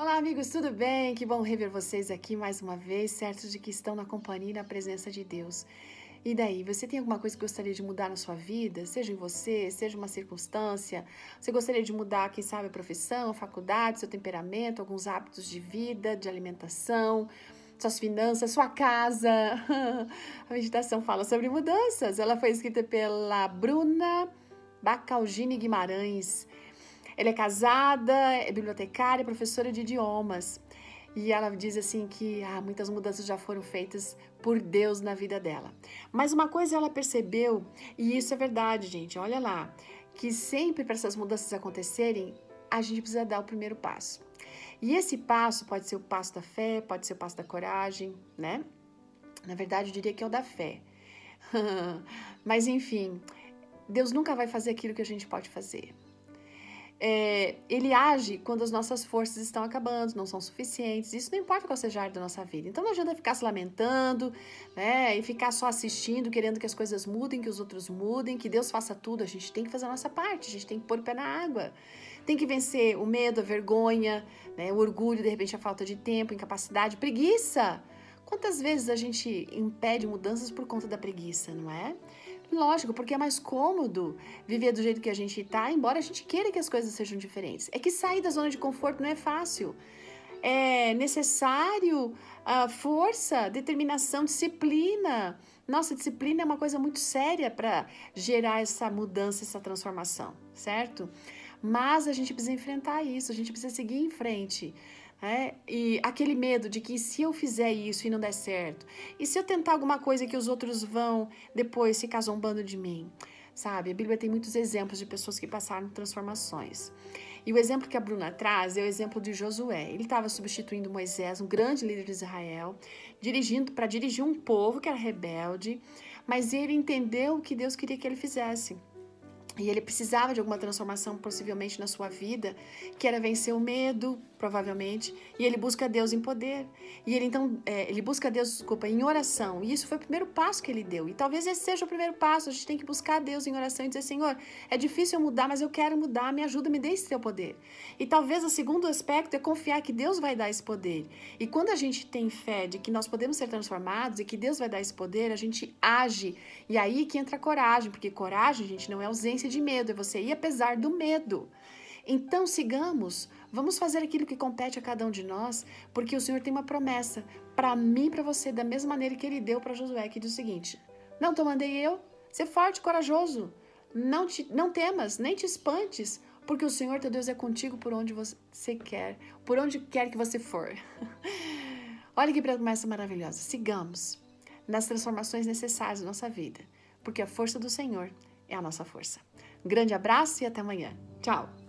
Olá, amigos, tudo bem? Que bom rever vocês aqui mais uma vez, certos de que estão na companhia e na presença de Deus. E daí, você tem alguma coisa que gostaria de mudar na sua vida? Seja em você, seja uma circunstância? Você gostaria de mudar, quem sabe, a profissão, a faculdade, seu temperamento, alguns hábitos de vida, de alimentação, suas finanças, sua casa? a meditação fala sobre mudanças. Ela foi escrita pela Bruna Bacalgini Guimarães. Ela é casada, é bibliotecária, professora de idiomas. E ela diz assim que ah, muitas mudanças já foram feitas por Deus na vida dela. Mas uma coisa ela percebeu, e isso é verdade, gente, olha lá, que sempre para essas mudanças acontecerem, a gente precisa dar o primeiro passo. E esse passo pode ser o passo da fé, pode ser o passo da coragem, né? Na verdade, eu diria que é o da fé. Mas enfim, Deus nunca vai fazer aquilo que a gente pode fazer é, ele age quando as nossas forças estão acabando, não são suficientes. Isso não importa qual seja a área da nossa vida. Então não adianta ficar se lamentando, né? E ficar só assistindo, querendo que as coisas mudem, que os outros mudem, que Deus faça tudo. A gente tem que fazer a nossa parte, a gente tem que pôr o pé na água. Tem que vencer o medo, a vergonha, né? o orgulho, de repente a falta de tempo, incapacidade, preguiça. Quantas vezes a gente impede mudanças por conta da preguiça, não é? Lógico, porque é mais cômodo viver do jeito que a gente está, embora a gente queira que as coisas sejam diferentes. É que sair da zona de conforto não é fácil. É necessário uh, força, determinação, disciplina. Nossa, disciplina é uma coisa muito séria para gerar essa mudança, essa transformação, certo? Mas a gente precisa enfrentar isso, a gente precisa seguir em frente. É, e aquele medo de que se eu fizer isso e não der certo, e se eu tentar alguma coisa que os outros vão depois ficar zombando de mim, sabe? A Bíblia tem muitos exemplos de pessoas que passaram transformações. E o exemplo que a Bruna traz é o exemplo de Josué. Ele estava substituindo Moisés, um grande líder de Israel, dirigindo para dirigir um povo que era rebelde, mas ele entendeu o que Deus queria que ele fizesse. E ele precisava de alguma transformação, possivelmente na sua vida, que era vencer o medo, provavelmente, e ele busca Deus em poder. E ele então, é, ele busca Deus, desculpa, em oração. E isso foi o primeiro passo que ele deu. E talvez esse seja o primeiro passo. A gente tem que buscar Deus em oração e dizer: Senhor, é difícil eu mudar, mas eu quero mudar, me ajuda, me dê esse teu poder. E talvez o segundo aspecto é confiar que Deus vai dar esse poder. E quando a gente tem fé de que nós podemos ser transformados e que Deus vai dar esse poder, a gente age. E aí que entra coragem, porque coragem, gente, não é ausência de medo, é você ir apesar do medo. Então sigamos, vamos fazer aquilo que compete a cada um de nós, porque o Senhor tem uma promessa para mim e para você, da mesma maneira que ele deu para Josué, que diz o seguinte: Não te mandei eu, ser forte corajoso, não, te, não temas, nem te espantes, porque o Senhor teu Deus é contigo por onde você quer, por onde quer que você for. Olha que promessa maravilhosa. Sigamos nas transformações necessárias da nossa vida, porque a força do Senhor é a nossa força. Um grande abraço e até amanhã. Tchau!